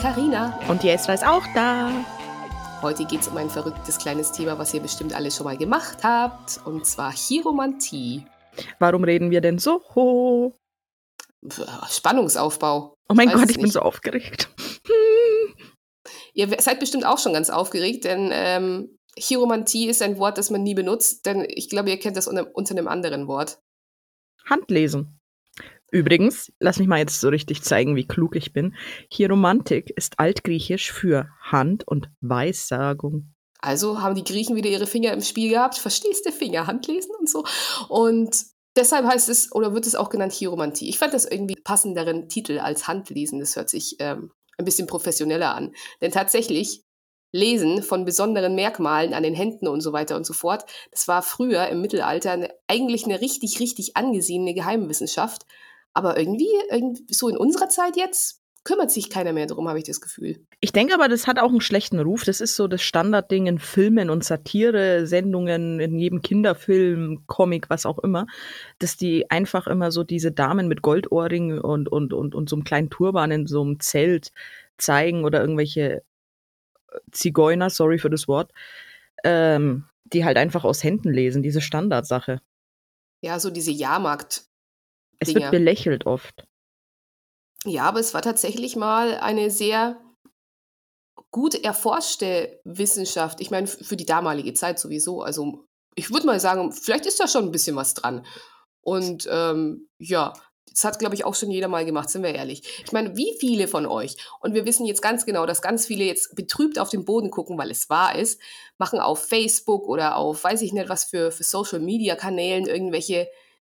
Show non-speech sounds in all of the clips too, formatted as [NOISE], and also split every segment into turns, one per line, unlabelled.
Karina.
Und die Esra ist auch da.
Heute geht es um ein verrücktes kleines Thema, was ihr bestimmt alle schon mal gemacht habt, und zwar Chiromantie.
Warum reden wir denn so? Ho?
Spannungsaufbau.
Oh mein Gott, ich nicht. bin so aufgeregt. [LAUGHS]
Ihr seid bestimmt auch schon ganz aufgeregt, denn ähm, Chiromantie ist ein Wort, das man nie benutzt, denn ich glaube, ihr kennt das unter, unter einem anderen Wort.
Handlesen. Übrigens, lass mich mal jetzt so richtig zeigen, wie klug ich bin. Chiromantik ist altgriechisch für Hand- und Weissagung.
Also haben die Griechen wieder ihre Finger im Spiel gehabt. Verstehst du Finger, Handlesen und so. Und deshalb heißt es oder wird es auch genannt Chiromantie. Ich fand das irgendwie passenderen Titel als Handlesen. Das hört sich ähm, ein bisschen professioneller an. Denn tatsächlich Lesen von besonderen Merkmalen an den Händen und so weiter und so fort, das war früher im Mittelalter eine, eigentlich eine richtig, richtig angesehene Geheimwissenschaft. Aber irgendwie, irgendwie, so in unserer Zeit jetzt, kümmert sich keiner mehr drum, habe ich das Gefühl.
Ich denke aber, das hat auch einen schlechten Ruf. Das ist so das Standardding in Filmen und Satire-Sendungen, in jedem Kinderfilm, Comic, was auch immer, dass die einfach immer so diese Damen mit Goldohrringen und, und, und, und so einem kleinen Turban in so einem Zelt zeigen oder irgendwelche Zigeuner, sorry für das Wort, ähm, die halt einfach aus Händen lesen, diese Standardsache.
Ja, so diese Jahrmarkt.
Es wird belächelt oft.
Ja, aber es war tatsächlich mal eine sehr gut erforschte Wissenschaft. Ich meine, für die damalige Zeit sowieso. Also ich würde mal sagen, vielleicht ist da schon ein bisschen was dran. Und ähm, ja, das hat, glaube ich, auch schon jeder mal gemacht, sind wir ehrlich. Ich meine, wie viele von euch, und wir wissen jetzt ganz genau, dass ganz viele jetzt betrübt auf den Boden gucken, weil es wahr ist, machen auf Facebook oder auf, weiß ich nicht, was für, für Social-Media-Kanälen irgendwelche,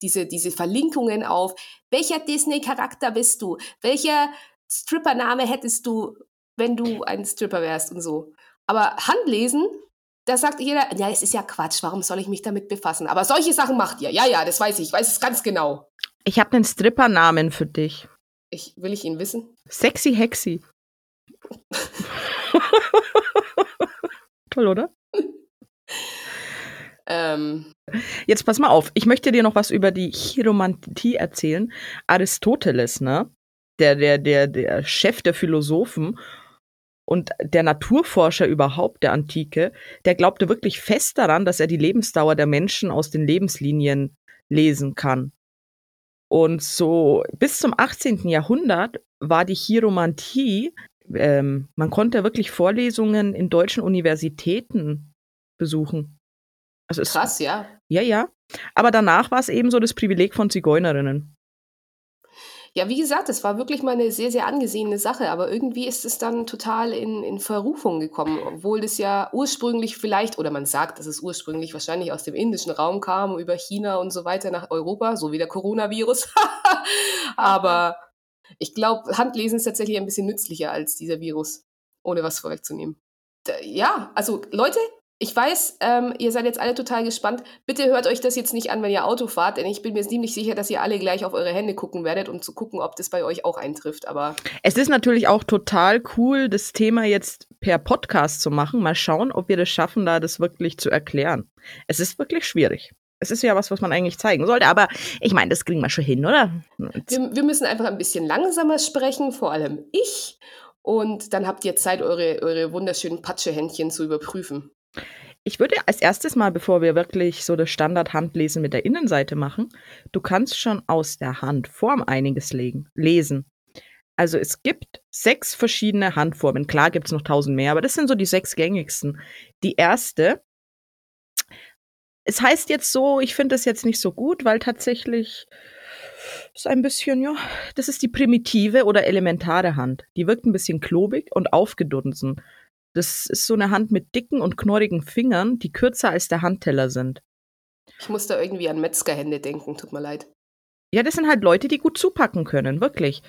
diese, diese Verlinkungen auf, welcher Disney-Charakter bist du? Welcher Stripper-Name hättest du, wenn du ein Stripper wärst und so? Aber Handlesen, da sagt jeder, ja, es ist ja Quatsch, warum soll ich mich damit befassen? Aber solche Sachen macht ihr. Ja, ja, das weiß ich, ich weiß es ganz genau.
Ich habe einen Stripper-Namen für dich.
Ich, will ich ihn wissen?
Sexy Hexy. [LAUGHS] Toll, oder?
Ähm.
Jetzt pass mal auf. Ich möchte dir noch was über die Chiromantie erzählen. Aristoteles, ne? Der, der, der, der Chef der Philosophen und der Naturforscher überhaupt der Antike, der glaubte wirklich fest daran, dass er die Lebensdauer der Menschen aus den Lebenslinien lesen kann. Und so bis zum 18. Jahrhundert war die Chiromantie, ähm, man konnte wirklich Vorlesungen in deutschen Universitäten besuchen.
Also Krass, ja.
Ja, ja. Aber danach war es eben so das Privileg von Zigeunerinnen.
Ja, wie gesagt, es war wirklich mal eine sehr, sehr angesehene Sache, aber irgendwie ist es dann total in, in Verrufung gekommen, obwohl das ja ursprünglich vielleicht, oder man sagt, dass es ursprünglich wahrscheinlich aus dem indischen Raum kam, über China und so weiter nach Europa, so wie der Coronavirus. [LAUGHS] aber ich glaube, Handlesen ist tatsächlich ein bisschen nützlicher als dieser Virus, ohne was vorwegzunehmen. Ja, also Leute, ich weiß, ähm, ihr seid jetzt alle total gespannt. Bitte hört euch das jetzt nicht an, wenn ihr Auto fahrt, denn ich bin mir ziemlich sicher, dass ihr alle gleich auf eure Hände gucken werdet, um zu gucken, ob das bei euch auch eintrifft. Aber
es ist natürlich auch total cool, das Thema jetzt per Podcast zu machen. Mal schauen, ob wir das schaffen, da das wirklich zu erklären. Es ist wirklich schwierig. Es ist ja was, was man eigentlich zeigen sollte, aber ich meine, das kriegen wir schon hin, oder?
Wir, wir müssen einfach ein bisschen langsamer sprechen, vor allem ich. Und dann habt ihr Zeit, eure, eure wunderschönen Patschehändchen zu überprüfen.
Ich würde als erstes mal, bevor wir wirklich so das Standard-Handlesen mit der Innenseite machen, du kannst schon aus der Handform einiges legen, lesen. Also es gibt sechs verschiedene Handformen. Klar gibt es noch tausend mehr, aber das sind so die sechs gängigsten. Die erste, es heißt jetzt so, ich finde das jetzt nicht so gut, weil tatsächlich ist ein bisschen, ja, das ist die primitive oder elementare Hand. Die wirkt ein bisschen klobig und aufgedunsen. Das ist so eine Hand mit dicken und knorrigen Fingern, die kürzer als der Handteller sind.
Ich muss da irgendwie an Metzgerhände denken, tut mir leid.
Ja, das sind halt Leute, die gut zupacken können, wirklich.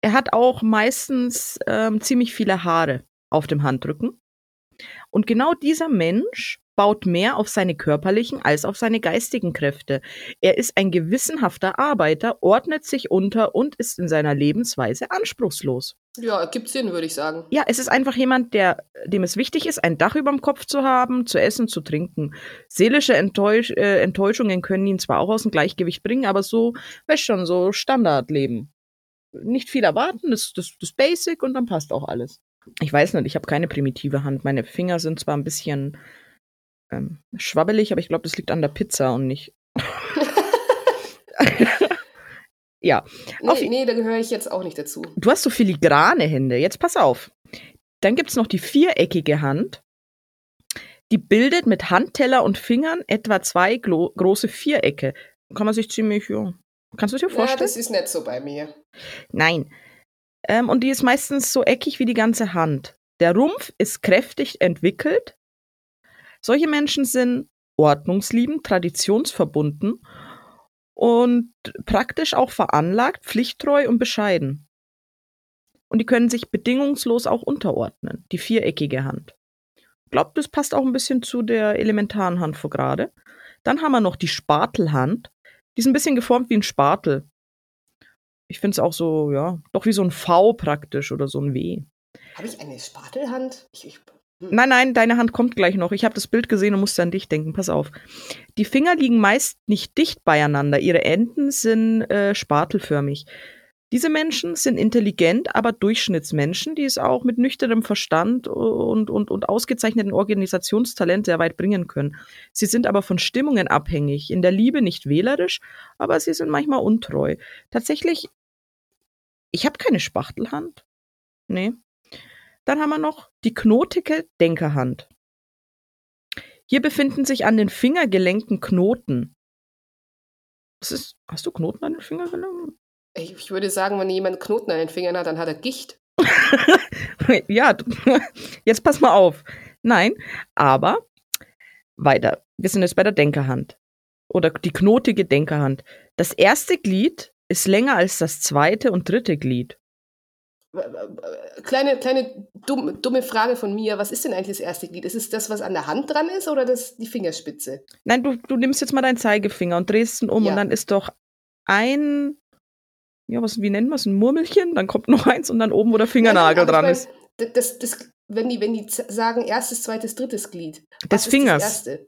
Er hat auch meistens ähm, ziemlich viele Haare auf dem Handrücken. Und genau dieser Mensch baut mehr auf seine körperlichen als auf seine geistigen Kräfte. Er ist ein gewissenhafter Arbeiter, ordnet sich unter und ist in seiner Lebensweise anspruchslos.
Ja, gibt Sinn, würde ich sagen.
Ja, es ist einfach jemand, der, dem es wichtig ist, ein Dach über dem Kopf zu haben, zu essen, zu trinken. Seelische Enttäusch äh, Enttäuschungen können ihn zwar auch aus dem Gleichgewicht bringen, aber so, weißt schon, so Standardleben. nicht viel erwarten, das, das, das Basic und dann passt auch alles. Ich weiß nicht, ich habe keine primitive Hand. Meine Finger sind zwar ein bisschen ähm, schwabbelig, aber ich glaube, das liegt an der Pizza und nicht. [LAUGHS] [LAUGHS] ja.
Nee, nee, da gehöre ich jetzt auch nicht dazu.
Du hast so filigrane Hände. Jetzt pass auf. Dann gibt es noch die viereckige Hand. Die bildet mit Handteller und Fingern etwa zwei große Vierecke. Kann man sich ziemlich, ja. Kannst du dir vorstellen? Ja,
das ist nicht so bei mir.
Nein. Ähm, und die ist meistens so eckig wie die ganze Hand. Der Rumpf ist kräftig entwickelt. Solche Menschen sind ordnungsliebend, traditionsverbunden und praktisch auch veranlagt, pflichttreu und bescheiden. Und die können sich bedingungslos auch unterordnen, die viereckige Hand. Ich glaube, das passt auch ein bisschen zu der elementaren Hand vor gerade. Dann haben wir noch die Spatelhand. Die ist ein bisschen geformt wie ein Spatel. Ich finde es auch so, ja, doch wie so ein V praktisch oder so ein W.
Habe ich eine Spatelhand? Ich, ich.
Nein, nein, deine Hand kommt gleich noch. Ich habe das Bild gesehen und musste an dich denken. Pass auf. Die Finger liegen meist nicht dicht beieinander. Ihre Enden sind äh, spatelförmig. Diese Menschen sind intelligent, aber Durchschnittsmenschen, die es auch mit nüchternem Verstand und, und, und ausgezeichneten Organisationstalent sehr weit bringen können. Sie sind aber von Stimmungen abhängig, in der Liebe nicht wählerisch, aber sie sind manchmal untreu. Tatsächlich, ich habe keine Spachtelhand. Nee. Dann haben wir noch die knotige Denkerhand. Hier befinden sich an den Fingergelenken Knoten. Was ist, hast du Knoten an den Fingergelenken?
Ich, ich würde sagen, wenn jemand Knoten an den Fingern hat, dann hat er Gicht. [LAUGHS]
ja, [LAUGHS] jetzt pass mal auf. Nein, aber weiter. Wir sind jetzt bei der Denkerhand. Oder die knotige Denkerhand. Das erste Glied ist länger als das zweite und dritte Glied.
Kleine, kleine dumme, dumme Frage von mir. Was ist denn eigentlich das erste Glied? Ist es das, was an der Hand dran ist oder das, die Fingerspitze?
Nein, du, du nimmst jetzt mal deinen Zeigefinger und drehst ihn um ja. und dann ist doch ein ja, was, wie nennen wir es, ein Murmelchen, dann kommt noch eins und dann oben, wo der Fingernagel dran
mein,
ist.
Das, das, wenn, die, wenn die sagen erstes, zweites, drittes Glied.
Des Fingers. Das
erste?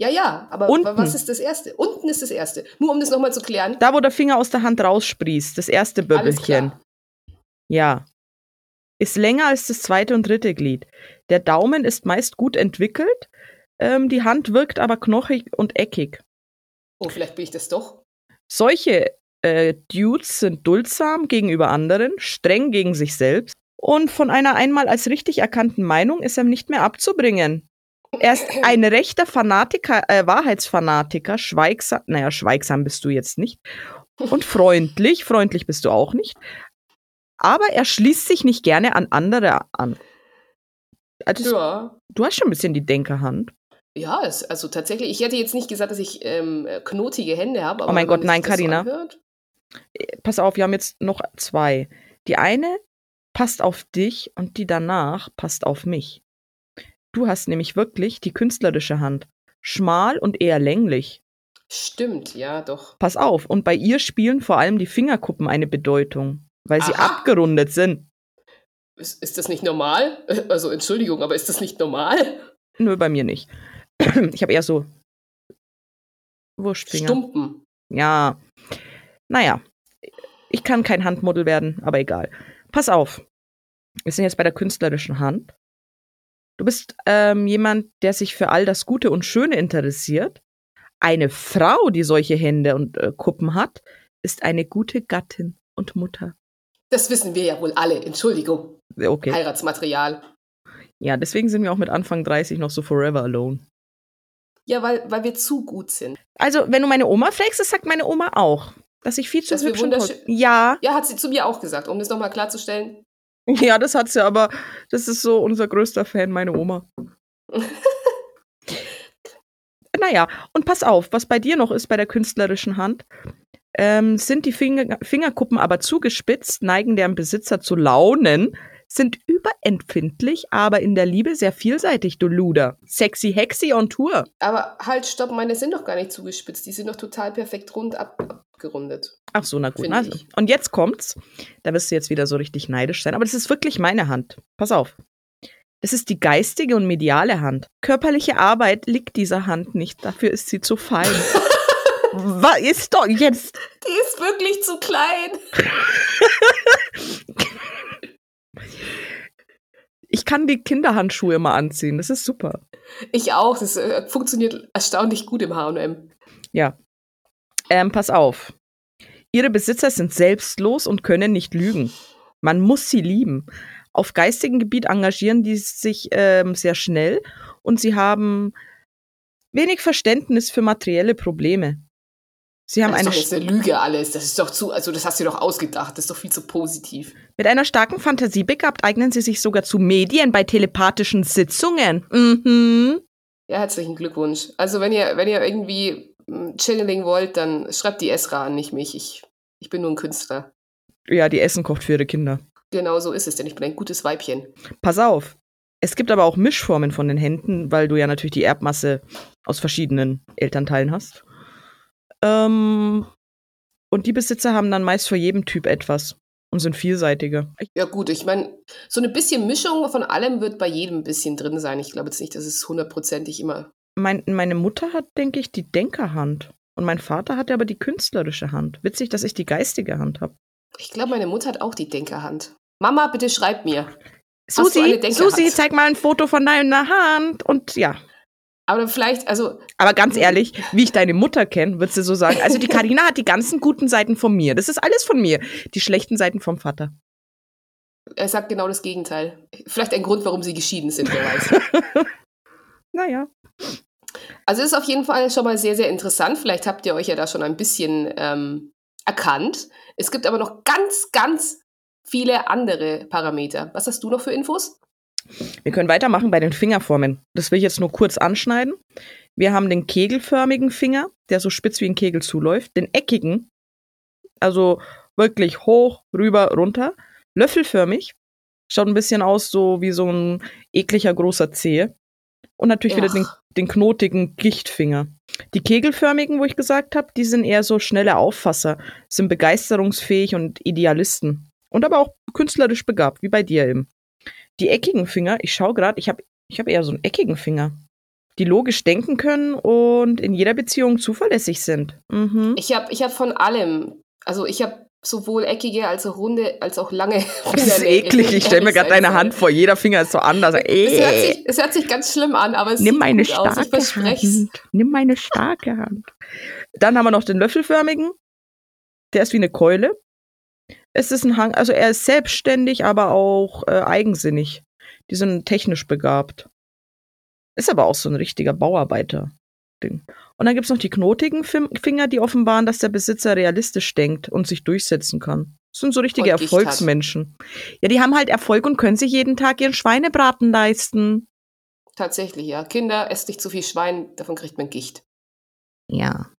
Ja, ja, aber Unten. was ist das erste? Unten ist das erste. Nur um das nochmal zu klären.
Da, wo der Finger aus der Hand raussprießt, das erste Böbbelchen. Ja. Ist länger als das zweite und dritte Glied. Der Daumen ist meist gut entwickelt, ähm, die Hand wirkt aber knochig und eckig.
Oh, vielleicht bin ich das doch.
Solche äh, Dudes sind duldsam gegenüber anderen, streng gegen sich selbst und von einer einmal als richtig erkannten Meinung ist er nicht mehr abzubringen. Er ist [CLEARS THROAT] ein rechter Fanatiker, äh, Wahrheitsfanatiker, schweigsam, naja, schweigsam bist du jetzt nicht. Und freundlich, freundlich bist du auch nicht. Aber er schließt sich nicht gerne an andere an. Also, ja. Du hast schon ein bisschen die Denkerhand.
Ja, es, also tatsächlich, ich hätte jetzt nicht gesagt, dass ich ähm, knotige Hände habe.
oh mein Gott, nein, Karina. So pass auf, wir haben jetzt noch zwei. Die eine passt auf dich und die danach passt auf mich. Du hast nämlich wirklich die künstlerische Hand. Schmal und eher länglich.
Stimmt, ja, doch.
Pass auf, und bei ihr spielen vor allem die Fingerkuppen eine Bedeutung, weil sie Aha. abgerundet sind.
Ist, ist das nicht normal? [LAUGHS] Also, Entschuldigung, aber ist das nicht normal?
Nö, bei mir nicht. [CLEARS THROAT] Ich habe eher so Wurstfinger.
Stumpen.
Ja. Naja, ich kann kein Handmodel werden, aber egal. Pass auf. Wir sind jetzt bei der künstlerischen Hand. Du bist ähm, jemand, der sich für all das Gute und Schöne interessiert. Eine Frau, die solche Hände und äh, Kuppen hat, ist eine gute Gattin und Mutter.
Das wissen wir ja wohl alle. Entschuldigung.
Okay.
Heiratsmaterial.
Ja, deswegen sind wir auch mit Anfang 30 noch so forever alone.
Ja, weil, weil wir zu gut sind.
Also, wenn du meine Oma fragst, das sagt meine Oma auch. Dass ich viel zu
dass
hübsch
wunderschön.
Ja.
Ja, hat sie zu mir auch gesagt, um das nochmal klarzustellen. [LAUGHS]
Ja, das hat sie, aber das ist so unser größter Fan, meine Oma. [LAUGHS] naja, und pass auf, was bei dir noch ist bei der künstlerischen Hand, ähm, sind die Finger Fingerkuppen aber zugespitzt, neigen deren Besitzer zu launen, sind überempfindlich, aber in der Liebe sehr vielseitig, du Luder. Sexy Hexy on Tour.
Aber halt, stopp, meine sind doch gar nicht zugespitzt. Die sind doch total perfekt rund ab abgerundet.
Ach so, na gut. Also. Und jetzt kommt's. Da wirst du jetzt wieder so richtig neidisch sein. Aber das ist wirklich meine Hand. Pass auf. Das ist die geistige und mediale Hand. Körperliche Arbeit liegt dieser Hand nicht. Dafür ist sie zu fein. [LAUGHS] Was ist doch jetzt?
Die ist wirklich zu klein.
Ich kann die Kinderhandschuhe immer anziehen. Das ist super.
Ich auch. Das äh, funktioniert erstaunlich gut im H&M.
Ja. Ähm, pass auf. Ihre Besitzer sind selbstlos und können nicht lügen. Man muss sie lieben. Auf geistigem Gebiet engagieren die sich ähm, sehr schnell und sie haben wenig Verständnis für materielle Probleme. Sie haben
das
eine,
ist doch jetzt eine Lüge alles. Das ist doch zu, also das hast du doch ausgedacht. Das ist doch viel zu positiv.
Mit einer starken Fantasie begabt eignen sie sich sogar zu Medien bei telepathischen Sitzungen. Mhm.
Ja, herzlichen Glückwunsch. Also wenn ihr, wenn ihr irgendwie hm, Channeling wollt, dann schreibt die Esra an, nicht mich. Ich, ich bin nur ein Künstler.
Ja, die Essen kocht für ihre Kinder.
Genau so ist es, denn ich bin ein gutes Weibchen.
Pass auf. Es gibt aber auch Mischformen von den Händen, weil du ja natürlich die Erbmasse aus verschiedenen Elternteilen hast. Ähm, und die Besitzer haben dann meist für jedem Typ etwas und sind vielseitiger.
Ja gut, ich meine, so eine bisschen Mischung von allem wird bei jedem ein bisschen drin sein. Ich glaube jetzt nicht, dass es hundertprozentig immer.
Mein, meine Mutter hat, denke ich, die Denkerhand. Und mein Vater hatte aber die künstlerische Hand. Witzig, dass ich die geistige Hand habe.
Ich glaube, meine Mutter hat auch die Denkerhand. Mama, bitte schreib mir.
Susi, Susi, zeig mal ein Foto von deiner Hand. Und ja,
aber vielleicht, also.
Aber ganz ehrlich, wie ich deine Mutter kenne, würdest du so sagen. Also die Karina hat die ganzen guten Seiten von mir. Das ist alles von mir. Die schlechten Seiten vom Vater.
Er sagt genau das Gegenteil. Vielleicht ein Grund, warum sie geschieden sind, wer weiß. [LAUGHS]
naja.
Also ist auf jeden Fall schon mal sehr, sehr interessant. Vielleicht habt ihr euch ja da schon ein bisschen ähm, erkannt. Es gibt aber noch ganz, ganz viele andere Parameter. Was hast du noch für Infos?
Wir können weitermachen bei den Fingerformen. Das will ich jetzt nur kurz anschneiden. Wir haben den kegelförmigen Finger, der so spitz wie ein Kegel zuläuft, den eckigen, also wirklich hoch, rüber, runter, löffelförmig, schaut ein bisschen aus so wie so ein ekliger großer Zehe. Und natürlich Ach. wieder den, den knotigen Gichtfinger. Die kegelförmigen, wo ich gesagt habe, die sind eher so schnelle Auffasser, sind begeisterungsfähig und Idealisten. Und aber auch künstlerisch begabt, wie bei dir eben. Die eckigen Finger, ich schaue gerade, ich habe ich hab eher so einen eckigen Finger. Die logisch denken können und in jeder Beziehung zuverlässig sind. Mhm.
Ich habe ich hab von allem, also ich habe sowohl eckige als auch runde, als auch lange. [LAUGHS]
Das ist eklig. Ich stelle mir gerade deine Hand vor. Jeder Finger ist so anders.
Es hört, sich, es hört sich ganz schlimm an, aber es
Nimm
sieht
meine
gut aus. Ich
starke Hand. Nimm meine starke Hand. Dann haben wir noch den löffelförmigen. Der ist wie eine Keule es ist ein Hang, also er ist selbstständig, aber auch äh, eigensinnig. Die sind technisch begabt. Ist aber auch so ein richtiger Bauarbeiter-Ding. Und dann gibt es noch die knotigen Finger, die offenbaren, dass der Besitzer realistisch denkt und sich durchsetzen kann. Das sind so richtige Erfolgsmenschen. Ja, die haben halt Erfolg und können sich jeden Tag ihren Schweinebraten leisten.
Tatsächlich, ja. Kinder, esst nicht zu viel Schwein, davon kriegt man Gicht.
Ja.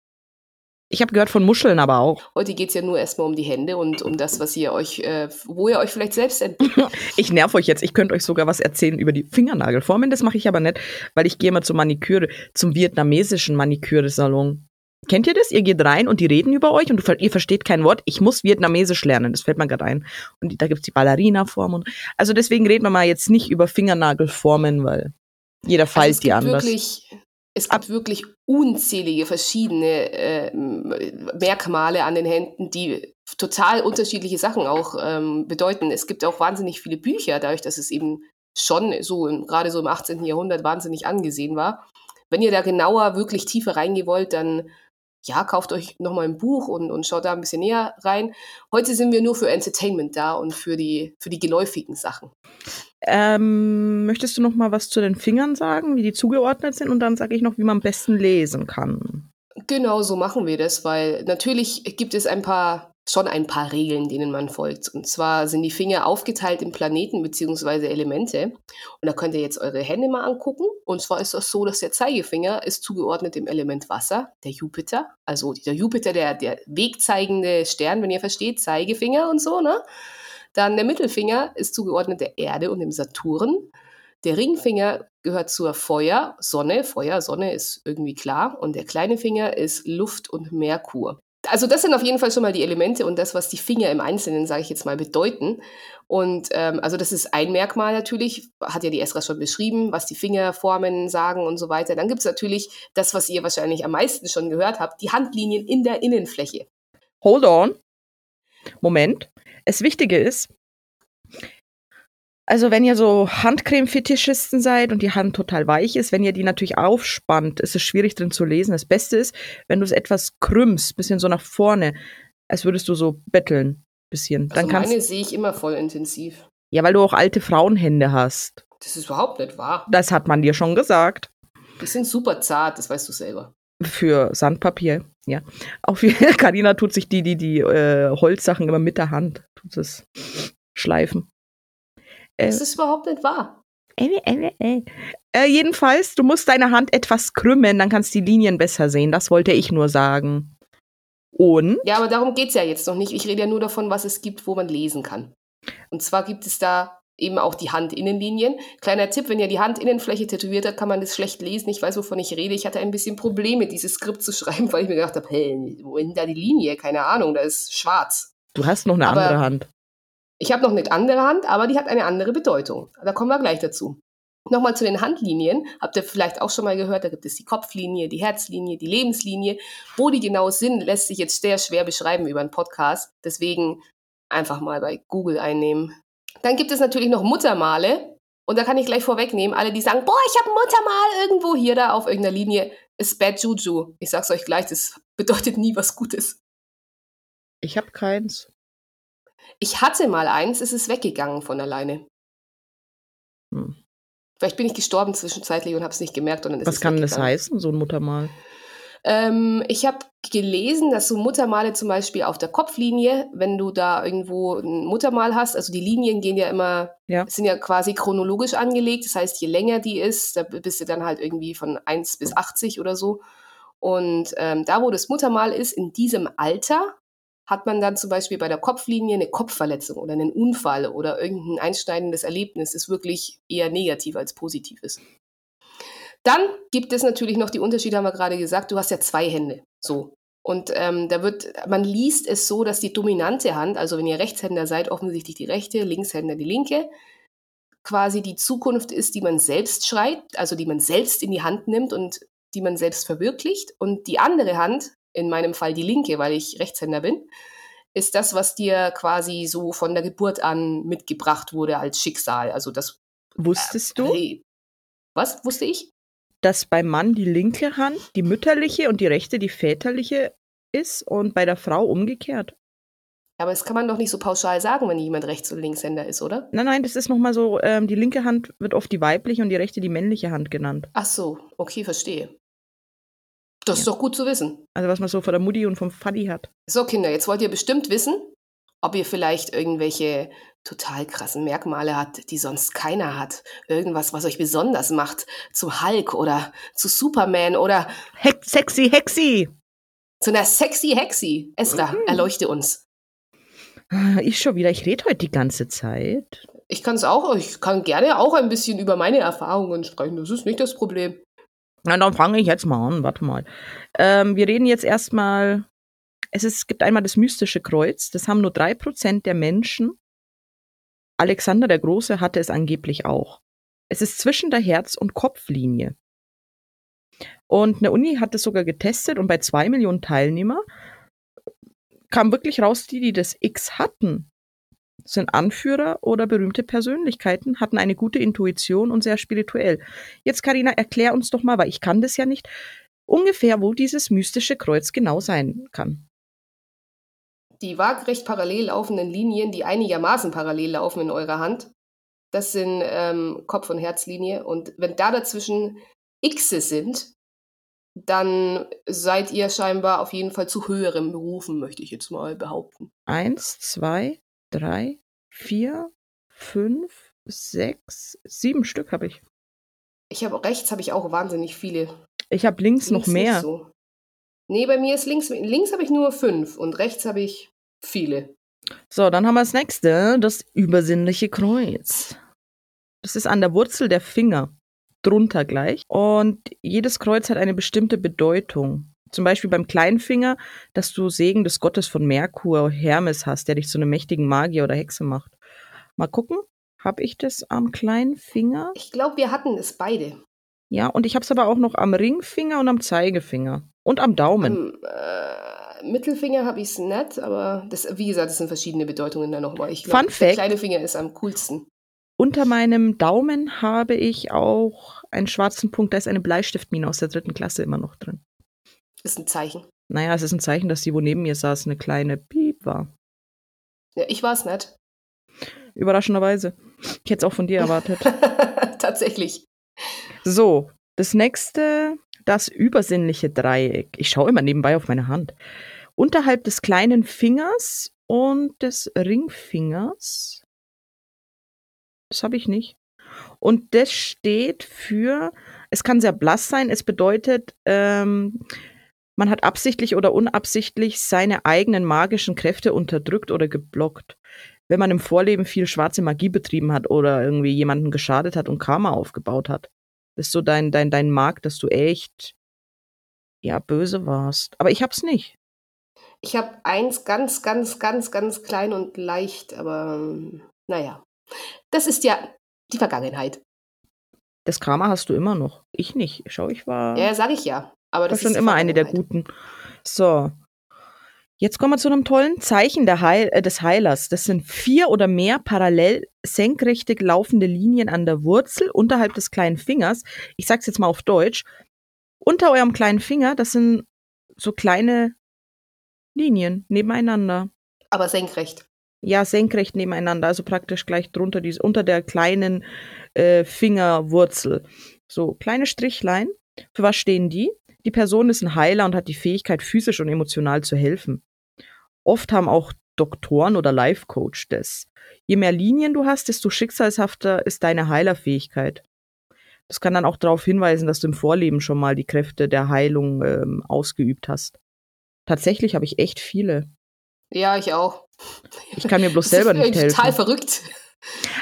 Ich habe gehört von Muscheln aber auch.
Heute geht es ja nur erstmal um die Hände und um das, was ihr euch, äh, wo ihr euch vielleicht selbst entdeckt. [LAUGHS]
ich nerv euch jetzt. Ich könnte euch sogar was erzählen über die Fingernagelformen. Das mache ich aber nicht, weil ich gehe mal zur Maniküre, zum vietnamesischen Maniküre-Salon. Kennt ihr das? Ihr geht rein und die reden über euch und ihr versteht kein Wort. Ich muss Vietnamesisch lernen, das fällt mir gerade ein. Und da gibt's die Ballerina-Form. Also deswegen reden wir mal jetzt nicht über Fingernagelformen, weil jeder also feilt die anders.
Wirklich es gibt wirklich unzählige verschiedene äh, Merkmale an den Händen, die total unterschiedliche Sachen auch ähm, bedeuten. Es gibt auch wahnsinnig viele Bücher, dadurch, dass es eben schon so, gerade so im 18. Jahrhundert wahnsinnig angesehen war. Wenn ihr da genauer, wirklich tiefer reingehen wollt, dann ja, kauft euch nochmal ein Buch und, und schaut da ein bisschen näher rein. Heute sind wir nur für Entertainment da und für die, für die geläufigen Sachen.
Ähm, möchtest du noch mal was zu den Fingern sagen, wie die zugeordnet sind? Und dann sage ich noch, wie man am besten lesen kann.
Genau so machen wir das, weil natürlich gibt es ein paar schon ein paar Regeln, denen man folgt. Und zwar sind die Finger aufgeteilt in Planeten bzw. Elemente. Und da könnt ihr jetzt eure Hände mal angucken. Und zwar ist das so, dass der Zeigefinger ist zugeordnet dem Element Wasser, der Jupiter. Also der Jupiter, der, der wegzeigende Stern, wenn ihr versteht, Zeigefinger und so, ne? Dann der Mittelfinger ist zugeordnet der Erde und dem Saturn. Der Ringfinger gehört zur Feuer, Sonne. Feuer, Sonne ist irgendwie klar. Und der kleine Finger ist Luft und Merkur also das sind auf jeden Fall schon mal die Elemente und das, was die Finger im Einzelnen, sage ich jetzt mal, bedeuten. Und ähm, also das ist ein Merkmal natürlich, hat ja die Esra schon beschrieben, was die Fingerformen sagen und so weiter. Dann gibt es natürlich das, was ihr wahrscheinlich am meisten schon gehört habt, die Handlinien in der Innenfläche.
Hold on. Moment. Das Wichtige ist, also wenn ihr so Handcreme-Fetischisten seid und die Hand total weich ist, wenn ihr die natürlich aufspannt, ist es schwierig drin zu lesen. Das Beste ist, wenn du es etwas krümmst, bisschen so nach vorne, als würdest du so betteln, bisschen.
Dann also kannst meine sehe ich immer voll intensiv.
Ja, weil du auch alte Frauenhände hast.
Das ist überhaupt nicht wahr.
Das hat man dir schon gesagt.
Die sind super zart, das weißt du selber.
Für Sandpapier, ja. Auch [LAUGHS] wie Karina tut sich die, die, die äh, Holzsachen immer mit der Hand, tut es schleifen.
Das äh, ist überhaupt nicht wahr.
Äh, äh, äh, äh, jedenfalls, du musst deine Hand etwas krümmen, dann kannst du die Linien besser sehen. Das wollte ich nur sagen. Und?
Ja, aber darum geht es ja jetzt noch nicht. Ich rede ja nur davon, was es gibt, wo man lesen kann. Und zwar gibt es da eben auch die Handinnenlinien. Kleiner Tipp, wenn ihr die Handinnenfläche tätowiert habt, kann man das schlecht lesen. Ich weiß, wovon ich rede. Ich hatte ein bisschen Probleme, dieses Skript zu schreiben, [LAUGHS] weil ich mir gedacht habe, hey, wo ist denn da die Linie? Keine Ahnung, da ist schwarz.
Du hast noch eine aber, andere Hand.
Ich habe noch eine andere Hand, aber die hat eine andere Bedeutung. Da kommen wir gleich dazu. Nochmal zu den Handlinien. Habt ihr vielleicht auch schon mal gehört, da gibt es die Kopflinie, die Herzlinie, die Lebenslinie. Wo die genau sind, lässt sich jetzt sehr schwer beschreiben über einen Podcast. Deswegen einfach mal bei Google einnehmen. Dann gibt es natürlich noch Muttermale. Und da kann ich gleich vorwegnehmen, alle, die sagen, boah, ich habe Muttermal irgendwo hier da auf irgendeiner Linie, ist Bad Juju. Ich sag's euch gleich, das bedeutet nie was Gutes.
Ich habe keins.
Ich hatte mal eins, es ist weggegangen von alleine. Hm. Vielleicht bin ich gestorben zwischenzeitlich und habe es nicht gemerkt. Und dann ist
Was kann das heißen, so ein Muttermal?
Ähm, ich habe gelesen, dass so Muttermale zum Beispiel auf der Kopflinie, wenn du da irgendwo ein Muttermal hast, also die Linien gehen ja immer, ja. sind ja quasi chronologisch angelegt. Das heißt, je länger die ist, da bist du dann halt irgendwie von 1 bis 80 oder so. Und ähm, da, wo das Muttermal ist, in diesem Alter, hat man dann zum Beispiel bei der Kopflinie eine Kopfverletzung oder einen Unfall oder irgendein einschneidendes Erlebnis, das wirklich eher negativ als positiv ist. Dann gibt es natürlich noch die Unterschiede, haben wir gerade gesagt, du hast ja zwei Hände. So. Und ähm, da wird, man liest es so, dass die dominante Hand, also wenn ihr Rechtshänder seid, offensichtlich die rechte, Linkshänder die linke, quasi die Zukunft ist, die man selbst schreibt, also die man selbst in die Hand nimmt und die man selbst verwirklicht. Und die andere Hand in meinem Fall die linke, weil ich Rechtshänder bin, ist das, was dir quasi so von der Geburt an mitgebracht wurde als Schicksal. Also das.
Wusstest du? Äh,
was wusste ich?
Dass beim Mann die linke Hand die mütterliche und die rechte die väterliche ist und bei der Frau umgekehrt.
Aber das kann man doch nicht so pauschal sagen, wenn jemand Rechts- oder Linkshänder ist, oder?
Nein, nein, das ist nochmal so, ähm, die linke Hand wird oft die weibliche und die rechte die männliche Hand genannt.
Ach so, okay, verstehe. Das ist doch gut zu wissen.
Also was man so von der Mutti und vom Faddy hat.
So, Kinder, jetzt wollt ihr bestimmt wissen, ob ihr vielleicht irgendwelche total krassen Merkmale habt, die sonst keiner hat. Irgendwas, was euch besonders macht. Zu Hulk oder zu Superman oder.
Hex sexy Hexi!
Zu einer sexy Hexi. Esra, mhm. erleuchte uns.
Ich schon wieder. Ich rede heute die ganze Zeit.
Ich kann es auch. Ich kann gerne auch ein bisschen über meine Erfahrungen sprechen. Das ist nicht das Problem.
Na, dann fange ich jetzt mal an. Warte mal. Ähm, wir reden jetzt erstmal. Es, es gibt einmal das mystische Kreuz. Das haben nur drei Prozent der Menschen. Alexander der Große hatte es angeblich auch. Es ist zwischen der Herz- und Kopflinie. Und eine Uni hat es sogar getestet und bei zwei Millionen Teilnehmer kam wirklich raus, die, die das X hatten, sind Anführer oder berühmte Persönlichkeiten, hatten eine gute Intuition und sehr spirituell. Jetzt, Karina, erklär uns doch mal, weil ich kann das ja nicht, ungefähr, wo dieses mystische Kreuz genau sein kann.
Die waagrecht parallel laufenden Linien, die einigermaßen parallel laufen in eurer Hand, das sind ähm, Kopf- und Herzlinie. Und wenn da dazwischen Xe sind, dann seid ihr scheinbar auf jeden Fall zu höheren Berufen, möchte ich jetzt mal behaupten.
Eins, zwei, drei, vier, fünf, sechs, sieben Stück habe ich.
Ich habe rechts habe ich auch wahnsinnig viele.
Ich habe links, links, noch mehr. So.
Nee, bei mir ist links, links habe ich nur fünf und rechts habe ich viele.
So, dann haben wir das nächste, das übersinnliche Kreuz. Das ist an der Wurzel der Finger, drunter gleich. Und jedes Kreuz hat eine bestimmte Bedeutung. Zum Beispiel beim kleinen Finger, dass du Segen des Gottes von Merkur, Hermes hast, der dich zu einem mächtigen Magier oder Hexe macht. Mal gucken, habe ich das am kleinen Finger?
Ich glaube, wir hatten es beide.
Ja, und ich habe es aber auch noch am Ringfinger und am Zeigefinger. Und am Daumen.
Am äh, Mittelfinger habe ich es nicht, aber das, wie gesagt, das sind verschiedene Bedeutungen da nochmal. Ich
Fun
glaube, der
Fact.
kleine Finger ist am coolsten.
Unter meinem Daumen habe ich auch einen schwarzen Punkt. Da ist eine Bleistiftmine aus der dritten Klasse immer noch drin.
Ist ein Zeichen.
Naja, es ist ein Zeichen, dass die, wo neben mir saß, eine kleine Piep war.
Ja, ich war es nicht.
Überraschenderweise. Ich hätte es auch von dir erwartet. [LAUGHS]
Tatsächlich.
So, das nächste, das übersinnliche Dreieck. Ich schaue immer nebenbei auf meine Hand. Unterhalb des kleinen Fingers und des Ringfingers. Das habe ich nicht. Und das steht für, es kann sehr blass sein, es bedeutet, ähm, man hat absichtlich oder unabsichtlich seine eigenen magischen Kräfte unterdrückt oder geblockt. Wenn man im Vorleben viel schwarze Magie betrieben hat oder irgendwie jemanden geschadet hat und Karma aufgebaut hat. Das ist so dein, dein, dein Mark, dass du echt, ja, böse warst. Aber ich hab's nicht.
Ich habe eins ganz, ganz, ganz, ganz klein und leicht, aber naja. Das ist ja die Vergangenheit.
Das Karma hast du immer noch. Ich nicht. Schau, ich war,
Ja, sage ich ja. Aber
war
das
schon
ist die
immer eine der. Guten. So. Jetzt kommen wir zu einem tollen Zeichen der Heil äh, des Heilers. Das sind vier oder mehr parallel senkrechte laufende Linien an der Wurzel unterhalb des kleinen Fingers. Ich sag's jetzt mal auf Deutsch. Unter eurem kleinen Finger, das sind so kleine Linien nebeneinander.
Aber senkrecht.
Ja, senkrecht nebeneinander, also praktisch gleich drunter, dies, unter der kleinen äh, Fingerwurzel. So kleine Strichlein. Für was stehen die? Die Person ist ein Heiler und hat die Fähigkeit, physisch und emotional zu helfen. Oft haben auch Doktoren oder Life Coach das. Je mehr Linien du hast, desto schicksalshafter ist deine Heilerfähigkeit. Das kann dann auch darauf hinweisen, dass du im Vorleben schon mal die Kräfte der Heilung ähm, ausgeübt hast. Tatsächlich habe ich echt viele.
Ja, ich auch.
Ich kann mir bloß
Das
selber
ist
nicht helfen.
total verrückt.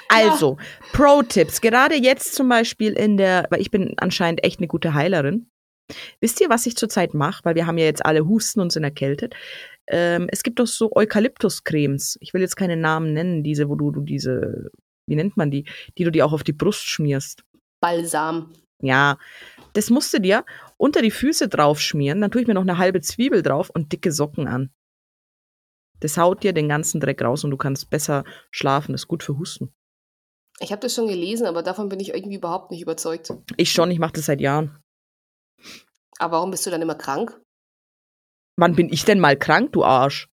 Also, Pro-Tipps. Gerade jetzt zum Beispiel in der, weil ich bin anscheinend echt eine gute Heilerin. Wisst ihr, was ich zurzeit mache? Weil wir haben ja jetzt alle Husten und sind erkältet. Ähm, es gibt doch so Eukalyptuscremes. Ich will jetzt keine Namen nennen, diese, wo du, du diese, wie nennt man die, die du dir auch auf die Brust schmierst.
Balsam.
Ja, das musst du dir unter die Füße drauf schmieren. Dann tue ich mir noch eine halbe Zwiebel drauf und dicke Socken an. Das haut dir den ganzen Dreck raus und du kannst besser schlafen. Das ist gut für Husten.
Ich habe das schon gelesen, aber davon bin ich irgendwie überhaupt nicht überzeugt.
Ich schon, ich mache das seit Jahren.
Aber warum bist du dann immer krank?
Wann bin ich denn mal krank, du Arsch?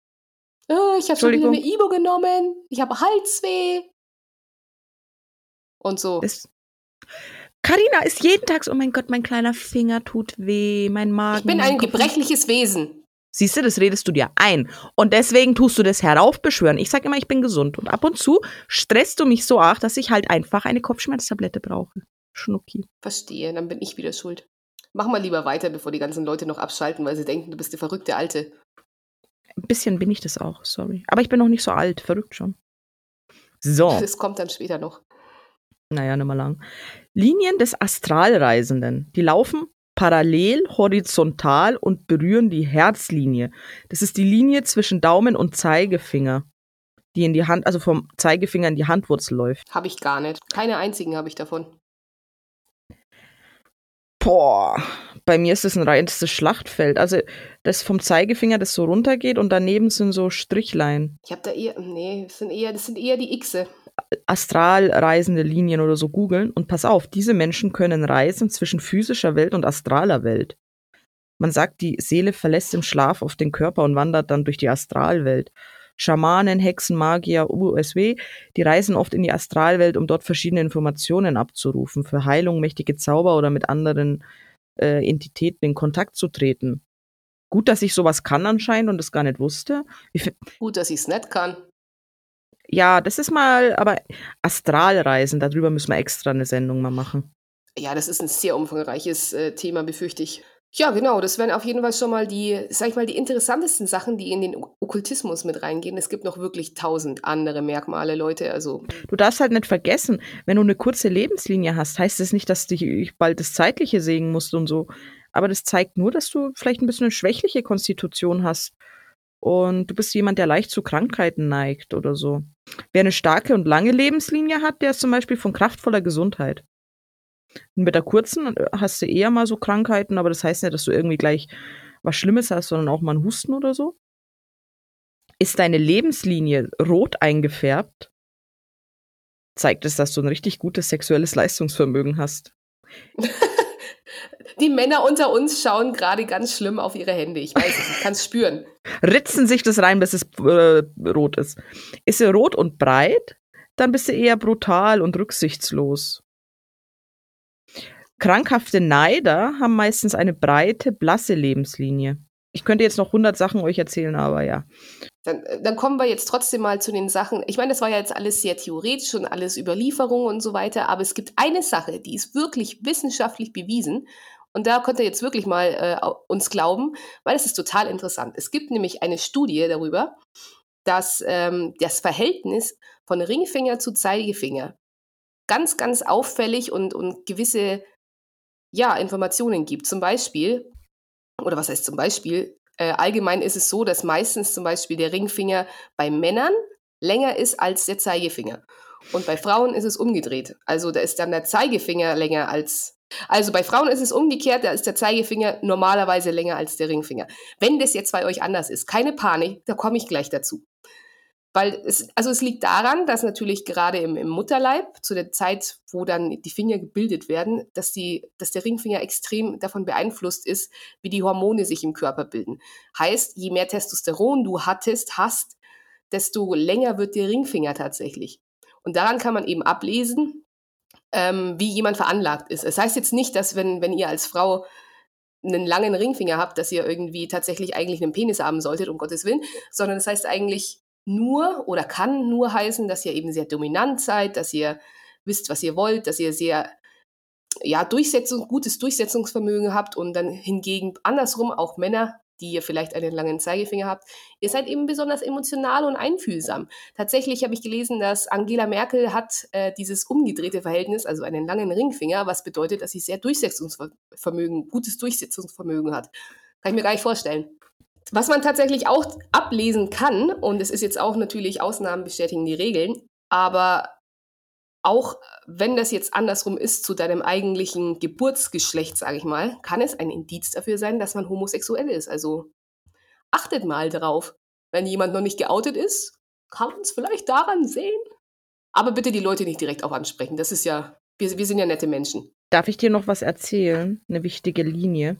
Oh, ich habe schon wieder eine Ibo genommen. Ich habe Halsweh. Und so.
Das Carina ist jeden Tag so, oh mein Gott, mein kleiner Finger tut weh, mein Magen.
Ich bin ein gebrechliches Wesen.
Siehst du, das redest du dir ein. Und deswegen tust du das heraufbeschwören. Ich sag immer, ich bin gesund. Und ab und zu stresst du mich so arg, dass ich halt einfach eine Kopfschmerztablette brauche. Schnucki.
Verstehe, dann bin ich wieder schuld. Mach mal lieber weiter, bevor die ganzen Leute noch abschalten, weil sie denken, du bist der verrückte Alte.
Ein bisschen bin ich das auch, sorry. Aber ich bin noch nicht so alt, verrückt schon. So. [LAUGHS]
Das kommt dann später noch.
naja, mal lang. Linien des Astralreisenden. Die laufen parallel, horizontal und berühren die Herzlinie. Das ist die Linie zwischen Daumen und Zeigefinger, die in die Hand, also vom Zeigefinger in die Handwurzel läuft.
Habe ich gar nicht. Keine einzigen habe ich davon.
Boah, bei mir ist das ein reinstes Schlachtfeld. Also das vom Zeigefinger, das so runtergeht und daneben sind so Strichlein.
Ich habe da eher. Nee, das sind eher, das sind eher die Xe.
astralreisende Linien oder so googeln und pass auf, diese Menschen können reisen zwischen physischer Welt und astraler Welt. Man sagt, die Seele verlässt im Schlaf auf den Körper und wandert dann durch die Astralwelt. Schamanen, Hexen, Magier, USW, die reisen oft in die Astralwelt, um dort verschiedene Informationen abzurufen, für Heilung, mächtige Zauber oder mit anderen äh, Entitäten in Kontakt zu treten. Gut, dass ich sowas kann anscheinend und das gar nicht wusste.
Gut, dass ich es nicht kann.
ja, das ist mal, aber Astralreisen, darüber müssen wir extra eine Sendung mal machen.
Ja, das ist ein sehr umfangreiches äh, Thema, befürchte ich. Ja, genau, das wären auf jeden Fall schon mal die, sag ich mal, die interessantesten Sachen, die in den Ok- Okkultismus mit reingehen. Es gibt noch wirklich tausend andere Merkmale, Leute. Also,
Du darfst halt nicht vergessen, wenn du eine kurze Lebenslinie hast, heißt das nicht, dass du bald das Zeitliche sägen musst und so. aber das zeigt nur, dass du vielleicht ein bisschen eine schwächliche Konstitution hast. Und du bist jemand, der leicht zu Krankheiten neigt oder so. Wer eine starke und lange Lebenslinie hat, der ist zum Beispiel von kraftvoller Gesundheit. Und mit der kurzen äh, hast du eher mal so Krankheiten, aber das heißt nicht, dass du irgendwie gleich was Schlimmes hast, sondern auch mal einen Husten oder so. Ist deine Lebenslinie rot eingefärbt, zeigt es, dass du ein richtig gutes sexuelles Leistungsvermögen hast. [LAUGHS]
Die Männer unter uns schauen gerade ganz schlimm auf ihre Hände. Ich weiß es, ich kann es [LAUGHS] spüren.
Ritzen sich das rein, bis es äh, rot ist. Ist sie rot und breit, dann bist du eher brutal und rücksichtslos. Krankhafte Neider haben meistens eine breite, blasse Lebenslinie. Ich könnte jetzt noch 100 Sachen euch erzählen, aber ja.
Dann, dann, kommen wir jetzt trotzdem mal zu den Sachen. Ich meine, das war ja jetzt alles sehr theoretisch und alles Überlieferung und so weiter, aber es gibt eine Sache, die ist wirklich wissenschaftlich bewiesen. Und da könnt ihr jetzt wirklich mal äh, uns glauben, weil es ist total interessant. Es gibt nämlich eine Studie darüber, dass ähm, das Verhältnis von Ringfinger zu Zeigefinger ganz, ganz auffällig und, und gewisse ja, Informationen gibt. Zum Beispiel, oder was heißt zum Beispiel, äh, allgemein ist es so, dass meistens zum Beispiel der Ringfinger bei Männern länger ist als der Zeigefinger. Und bei Frauen ist es umgedreht. Also da ist dann der Zeigefinger länger als. Also bei Frauen ist es umgekehrt, da ist der Zeigefinger normalerweise länger als der Ringfinger. Wenn das jetzt bei euch anders ist, keine Panik, da komme ich gleich dazu. Weil es, also es liegt daran, dass natürlich gerade im, im, Mutterleib, zu der Zeit, wo dann die Finger gebildet werden, dass, die, dass der Ringfinger extrem davon beeinflusst ist, wie die Hormone sich im Körper bilden. Heißt, je mehr Testosteron du hattest, hast, desto länger wird der Ringfinger tatsächlich. Und daran kann man eben ablesen, ähm, wie jemand veranlagt ist. Es das heißt jetzt nicht, dass wenn, wenn ihr als Frau einen langen Ringfinger habt, dass ihr irgendwie tatsächlich eigentlich einen Penis haben solltet, um Gottes Willen, sondern das heißt eigentlich, nur oder kann nur heißen, dass ihr eben sehr dominant seid, dass ihr wisst, was ihr wollt, dass ihr sehr ja, Durchsetzung, gutes Durchsetzungsvermögen habt und dann hingegen andersrum auch Männer, die ihr vielleicht einen langen Zeigefinger habt, ihr seid eben besonders emotional und einfühlsam. Tatsächlich habe ich gelesen, dass Angela Merkel hat äh, dieses umgedrehte Verhältnis, also einen langen Ringfinger, was bedeutet, dass sie sehr Durchsetzungsvermögen, gutes Durchsetzungsvermögen hat. Kann ich mir gar nicht vorstellen. Was man tatsächlich auch ablesen kann, und es ist jetzt auch natürlich, Ausnahmen bestätigen die Regeln, aber auch wenn das jetzt andersrum ist zu deinem eigentlichen Geburtsgeschlecht, sage ich mal, kann es ein Indiz dafür sein, dass man homosexuell ist. Also achtet mal drauf. Wenn jemand noch nicht geoutet ist, kann man es vielleicht daran sehen. Aber bitte die Leute nicht direkt auch ansprechen. Das ist ja, wir, wir sind ja nette Menschen.
Darf ich dir noch was erzählen? Eine wichtige Linie.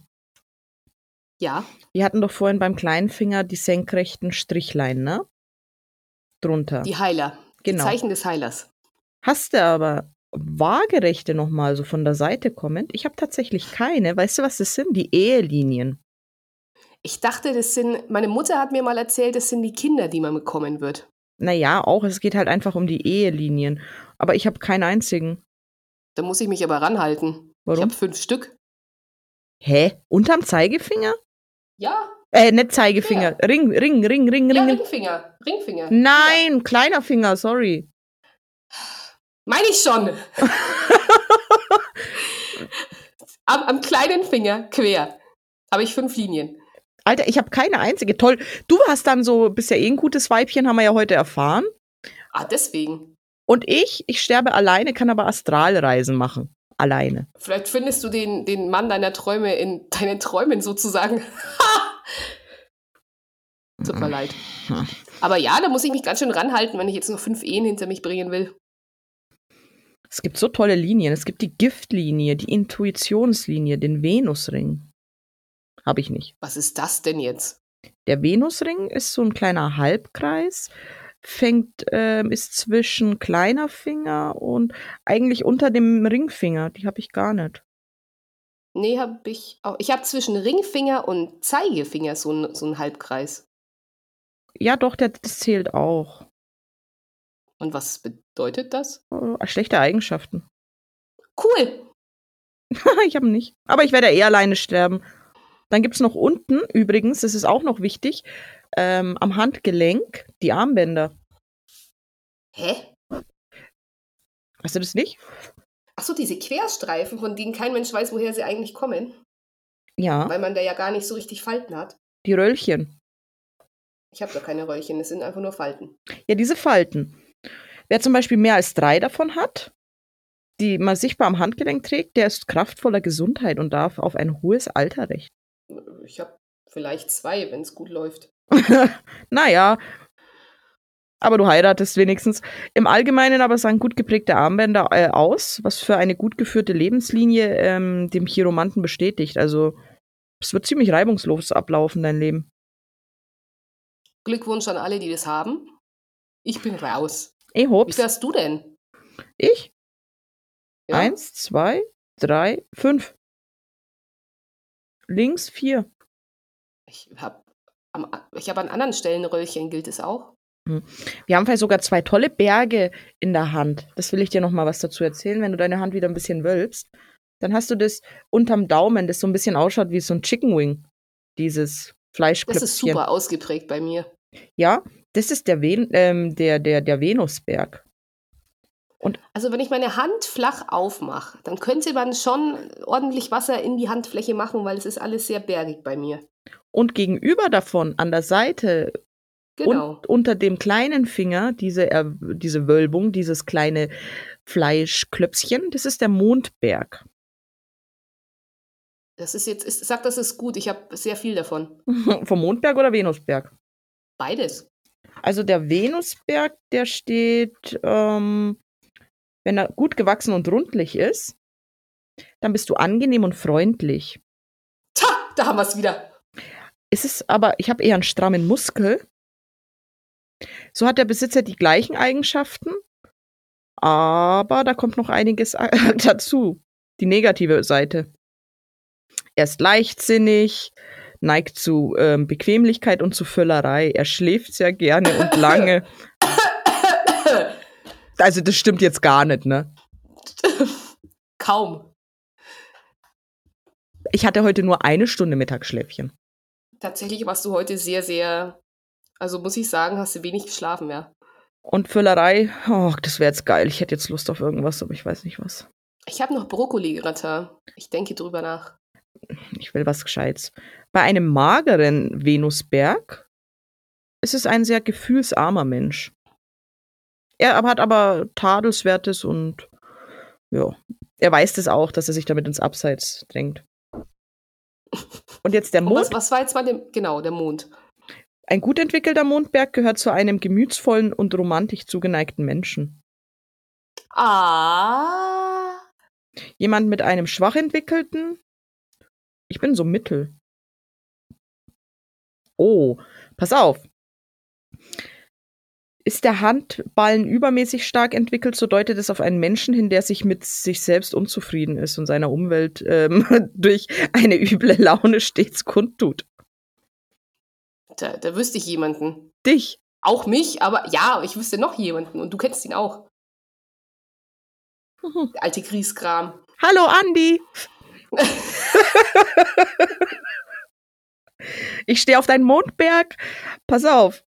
Ja.
Wir hatten doch vorhin beim kleinen Finger die senkrechten Strichlein, ne? Drunter.
Die Heiler. Genau. Die Zeichen des Heilers.
Hast du aber waagerechte nochmal so von der Seite kommend? Ich habe tatsächlich keine. Weißt du, was das sind? Die Ehelinien.
Ich dachte, das sind, meine Mutter hat mir mal erzählt, das sind die Kinder, die man bekommen wird.
Naja, auch. Es geht halt einfach um die Ehelinien. Aber ich habe keinen einzigen.
Da muss ich mich aber ranhalten. Warum? Ich habe fünf Stück.
Hä? Unterm Zeigefinger?
Ja.
Äh, nicht Zeigefinger. Ja. Ring, Ring, Ring, Ring,
ja,
Ring.
Ringfinger. Ringfinger.
Nein, ja. kleiner Finger, sorry.
Meine ich schon. [LAUGHS] am, am kleinen Finger quer habe ich fünf Linien.
Alter, ich habe keine einzige. Toll. Du hast dann so, bist ja eh ein gutes Weibchen, haben wir ja heute erfahren.
Ah, deswegen.
Und ich, ich sterbe alleine, kann aber Astralreisen machen alleine.
Vielleicht findest du den, den Mann deiner Träume in deinen Träumen sozusagen. [LAUGHS] Tut mir leid. Aber ja, da muss ich mich ganz schön ranhalten, wenn ich jetzt noch fünf Ehen hinter mich bringen will.
Es gibt so tolle Linien. Es gibt die Giftlinie, die Intuitionslinie, den Venusring. Habe ich nicht.
Was ist das denn jetzt?
Der Venusring ist so ein kleiner Halbkreis fängt, äh, ist zwischen kleiner Finger und eigentlich unter dem Ringfinger. Die habe ich gar nicht.
Nee, habe ich auch. Ich habe zwischen Ringfinger und Zeigefinger so, so einen Halbkreis.
Ja, doch, der, das zählt auch.
Und was bedeutet das?
Äh, schlechte Eigenschaften.
Cool. [LAUGHS]
ich habe nicht. Aber ich werde eher alleine sterben. Dann gibt es noch unten, übrigens, das ist auch noch wichtig, ähm, am Handgelenk die Armbänder.
Hä?
Hast du das nicht?
Ach so, diese Querstreifen, von denen kein Mensch weiß, woher sie eigentlich kommen.
Ja,
weil man da ja gar nicht so richtig Falten hat.
die Röllchen.
Ich habe doch keine Röllchen, es sind einfach nur Falten.
Ja, diese Falten. Wer zum Beispiel mehr als drei davon hat, die man sichtbar am Handgelenk trägt, der ist kraftvoller Gesundheit und darf auf ein hohes Alter rechnen.
Ich habe vielleicht zwei, wenn es gut läuft. [LAUGHS]
naja, aber du heiratest wenigstens. Im Allgemeinen aber sahen gut geprägte Armbänder äh, aus, was für eine gut geführte Lebenslinie ähm, dem Chiromanten bestätigt. Also es wird ziemlich reibungslos ablaufen, dein Leben.
Glückwunsch an alle, die das haben. Ich bin raus.
Ey,
Wie
hops.
viel hast du denn?
Ich?
Ja?
Eins, zwei, drei, fünf. Links vier.
Ich habe ich hab an anderen Stellen Röllchen, gilt es auch?
Wir haben vielleicht sogar zwei tolle Berge in der Hand. Das will ich dir noch mal was dazu erzählen, wenn du deine Hand wieder ein bisschen wölbst. Dann hast du das unterm Daumen, das so ein bisschen ausschaut wie so ein Chicken Wing. Dieses Fleischklöpfchen.
Das ist super ausgeprägt bei mir.
Ja, das ist der, Ven ähm, der, der, der Venusberg.
Also wenn ich meine Hand flach aufmache, dann könnte man schon ordentlich Wasser in die Handfläche machen, weil es ist alles sehr bergig bei mir.
Und gegenüber davon, an der Seite,
Genau.
und unter dem kleinen Finger, diese, Er- diese Wölbung, dieses kleine Fleischklöpfchen, das ist der Mondberg.
Das ist jetzt, ist, sag, das ist gut. Ich habe sehr viel davon. [LAUGHS]
Vom Mondberg oder Venusberg?
Beides.
Also der Venusberg, der steht, ähm, wenn er gut gewachsen und rundlich ist, dann bist du angenehm und freundlich.
Ta, da haben wir es wieder.
Es ist aber, ich habe eher einen strammen Muskel. So hat der Besitzer die gleichen Eigenschaften, aber da kommt noch einiges [LAUGHS] dazu. Die negative Seite. Er ist leichtsinnig, neigt zu ähm, Bequemlichkeit und zu Völlerei. Er schläft sehr gerne und lange. Also das stimmt jetzt gar nicht, ne? [LAUGHS]
Kaum.
Ich hatte heute nur eine Stunde Mittagsschläfchen.
Tatsächlich warst du heute sehr, sehr, also muss ich sagen, hast du wenig geschlafen, ja.
Und Völlerei, oh, das wäre jetzt geil. Ich hätte jetzt Lust auf irgendwas, aber ich weiß nicht was.
Ich habe noch Brokkoli-Gratin. Ich denke drüber nach.
Ich will was Gescheites. Bei einem mageren Venusberg ist es ein sehr gefühlsarmer Mensch. Er hat aber Tadelswertes und ja, er weiß es auch, dass er sich damit ins Abseits drängt. Und jetzt der
Und was,
Mond.
was war jetzt mal dem, genau, der Mond.
Ein gut entwickelter Mondberg gehört zu einem gemütsvollen und romantisch zugeneigten Menschen.
Ah.
Jemand mit einem schwach entwickelten. Ich bin so mittel. Oh, pass auf. Ist der Handballen übermäßig stark entwickelt, so deutet es auf einen Menschen hin, der sich mit sich selbst unzufrieden ist und seiner Umwelt ähm, [LAUGHS] durch eine üble Laune stets kundtut.
Da, da wüsste ich jemanden.
Dich.
Auch mich, aber ja, ich wüsste noch jemanden und du kennst ihn auch. Der alte Grieskram.
Hallo Andi. [LAUGHS] ich stehe auf deinen Mondberg. Pass auf.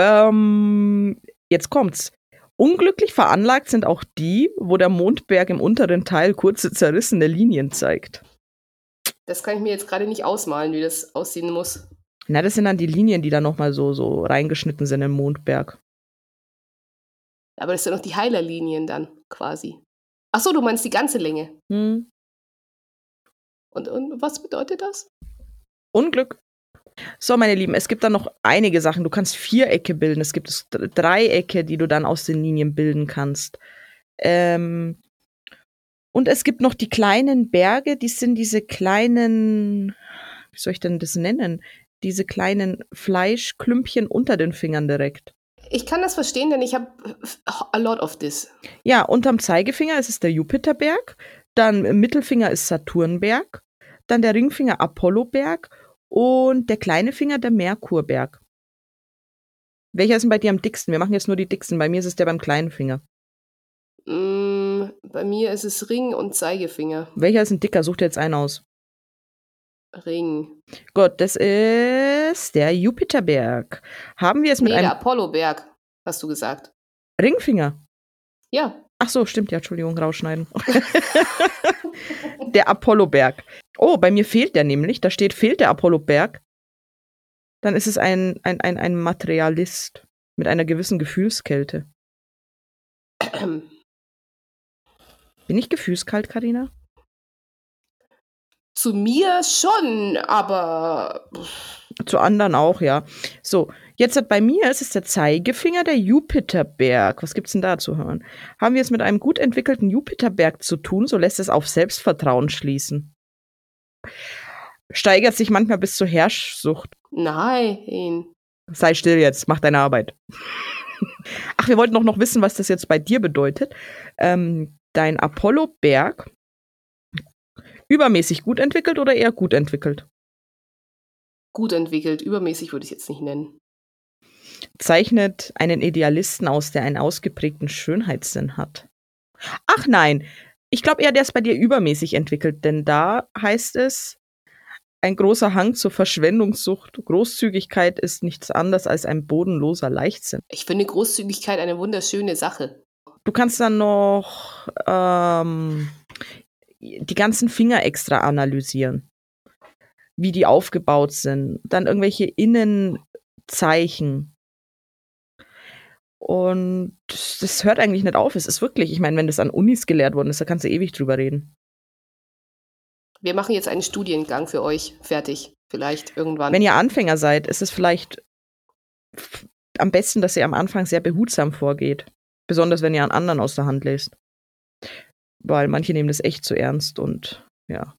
Ähm, jetzt kommt's. Unglücklich veranlagt sind auch die, wo der Mondberg im unteren Teil kurze zerrissene Linien zeigt.
Das kann ich mir jetzt gerade nicht ausmalen, wie das aussehen muss.
Na, das sind dann die Linien, die da nochmal so, so reingeschnitten sind im Mondberg.
Aber das sind doch die Heilerlinien dann quasi. Ach so, du meinst die ganze Länge.
Hm.
Und, und was bedeutet das?
Unglück. So, meine Lieben, es gibt dann noch einige Sachen. Du kannst Vierecke bilden. Es gibt Dreiecke, die du dann aus den Linien bilden kannst. Ähm, und es gibt noch die kleinen Berge, die sind diese kleinen, wie soll ich denn das nennen? Diese kleinen Fleischklümpchen unter den Fingern direkt.
Ich kann das verstehen, denn ich habe a lot of this.
Ja, unterm Zeigefinger ist es der Jupiterberg, dann im Mittelfinger ist Saturnberg, dann der Ringfinger Apolloberg und der kleine Finger der Merkurberg. Welcher ist denn bei dir am dicksten? Wir machen jetzt nur die dicksten. Bei mir ist es der beim kleinen Finger.
Mm, bei mir ist es Ring und Zeigefinger.
Welcher ist ein dicker? Such dir jetzt einen aus.
Ring.
Gut, das ist der Jupiterberg. Haben wir es mit
Nee, der
einem
Apolloberg, hast du gesagt.
Ringfinger?
Ja,
Ach so, stimmt ja, Entschuldigung, rausschneiden. [LAUGHS] der Apolloberg. Oh, bei mir fehlt der nämlich. Da steht, fehlt der Apolloberg. Dann ist es ein, ein, ein, ein Materialist mit einer gewissen Gefühlskälte. [CLEARS THROAT] Bin ich gefühlskalt, Karina?
Zu mir schon, aber.
Zu anderen auch, ja. So, jetzt hat bei mir ist es der Zeigefinger der Jupiterberg. Was gibt's denn da zu hören? Haben wir es mit einem gut entwickelten Jupiterberg zu tun, so lässt es auf Selbstvertrauen schließen. Steigert sich manchmal bis zur Herrschsucht.
Nein.
Sei still jetzt, mach deine Arbeit. [LAUGHS] Ach, wir wollten doch noch wissen, was das jetzt bei dir bedeutet. Ähm, dein Apollo-Berg übermäßig gut entwickelt oder eher gut entwickelt?
Gut entwickelt, übermäßig würde ich jetzt nicht nennen.
Zeichnet einen Idealisten aus, der einen ausgeprägten Schönheitssinn hat. Ach nein, ich glaube eher, der ist bei dir übermäßig entwickelt, denn da heißt es, ein großer Hang zur Verschwendungssucht. Großzügigkeit ist nichts anderes als ein bodenloser Leichtsinn.
Ich finde Großzügigkeit eine wunderschöne Sache.
Du kannst dann noch ähm, die ganzen Finger extra analysieren, wie die aufgebaut sind. Dann irgendwelche Innenzeichen. Und das hört eigentlich nicht auf. Es ist wirklich, ich meine, wenn das an Unis gelehrt worden ist, da kannst du ewig drüber reden.
Wir machen jetzt einen Studiengang für euch fertig, vielleicht irgendwann.
Wenn ihr Anfänger seid, ist es vielleicht am besten, dass ihr am Anfang sehr behutsam vorgeht. Besonders wenn ihr an anderen aus der Hand lest. Weil manche nehmen das echt zu ernst und ja.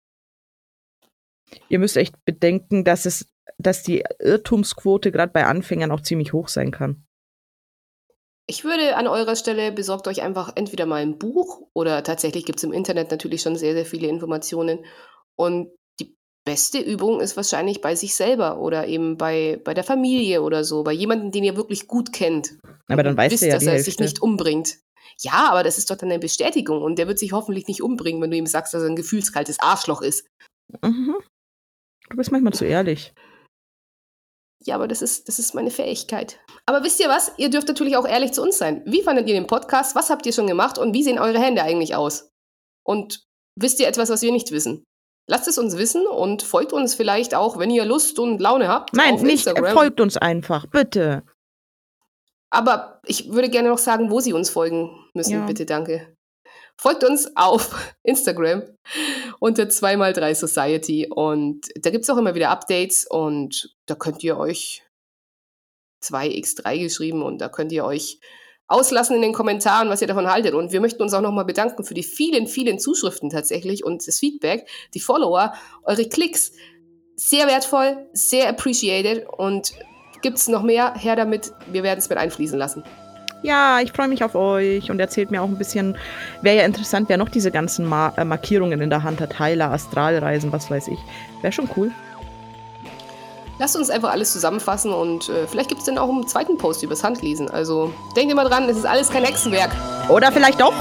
Ihr müsst echt bedenken, dass es, dass die Irrtumsquote gerade bei Anfängern auch ziemlich hoch sein kann.
Ich würde an eurer Stelle besorgt euch einfach entweder mal ein Buch oder tatsächlich gibt es im Internet natürlich schon sehr, sehr viele Informationen und die beste Übung ist wahrscheinlich bei sich selber oder eben bei, bei der Familie oder so, bei jemandem, den ihr wirklich gut kennt.
Aber dann weißt du ja
dass er
Hälfte.
sich nicht umbringt. Ja, aber das ist doch dann eine Bestätigung und der wird sich hoffentlich nicht umbringen, wenn du ihm sagst, dass er ein gefühlskaltes Arschloch ist.
Mhm. Du bist manchmal zu ehrlich.
Ja, aber das ist, das ist meine Fähigkeit. Aber wisst ihr was? Ihr dürft natürlich auch ehrlich zu uns sein. Wie fandet ihr den Podcast? Was habt ihr schon gemacht? Und wie sehen eure Hände eigentlich aus? Und wisst ihr etwas, was wir nicht wissen? Lasst es uns wissen und folgt uns vielleicht auch, wenn ihr Lust und Laune habt.
Nein, nicht.
Instagram.
Folgt uns einfach, bitte.
Aber ich würde gerne noch sagen, wo Sie uns folgen müssen,
Ja.
bitte, danke. Folgt uns auf [LAUGHS] Instagram unter 2x3 Society und da gibt es auch immer wieder Updates und da könnt ihr euch 2x3 geschrieben und da könnt ihr euch auslassen in den Kommentaren, was ihr davon haltet. Und wir möchten uns auch nochmal bedanken für die vielen, vielen Zuschriften tatsächlich und das Feedback, die Follower, eure Klicks. Sehr wertvoll, sehr appreciated und gibt es noch mehr? Her damit, wir werden es mit einfließen lassen.
Ja, ich freue mich auf euch und erzählt mir auch ein bisschen, wäre ja interessant, wer noch diese ganzen Ma äh, Markierungen in der Hand hat. Heiler, Astralreisen, was weiß ich. Wäre schon cool.
Lasst uns einfach alles zusammenfassen und äh, vielleicht gibt es dann auch einen zweiten Post übers Handlesen. Also denkt immer dran, es ist alles kein Hexenwerk.
Oder vielleicht doch?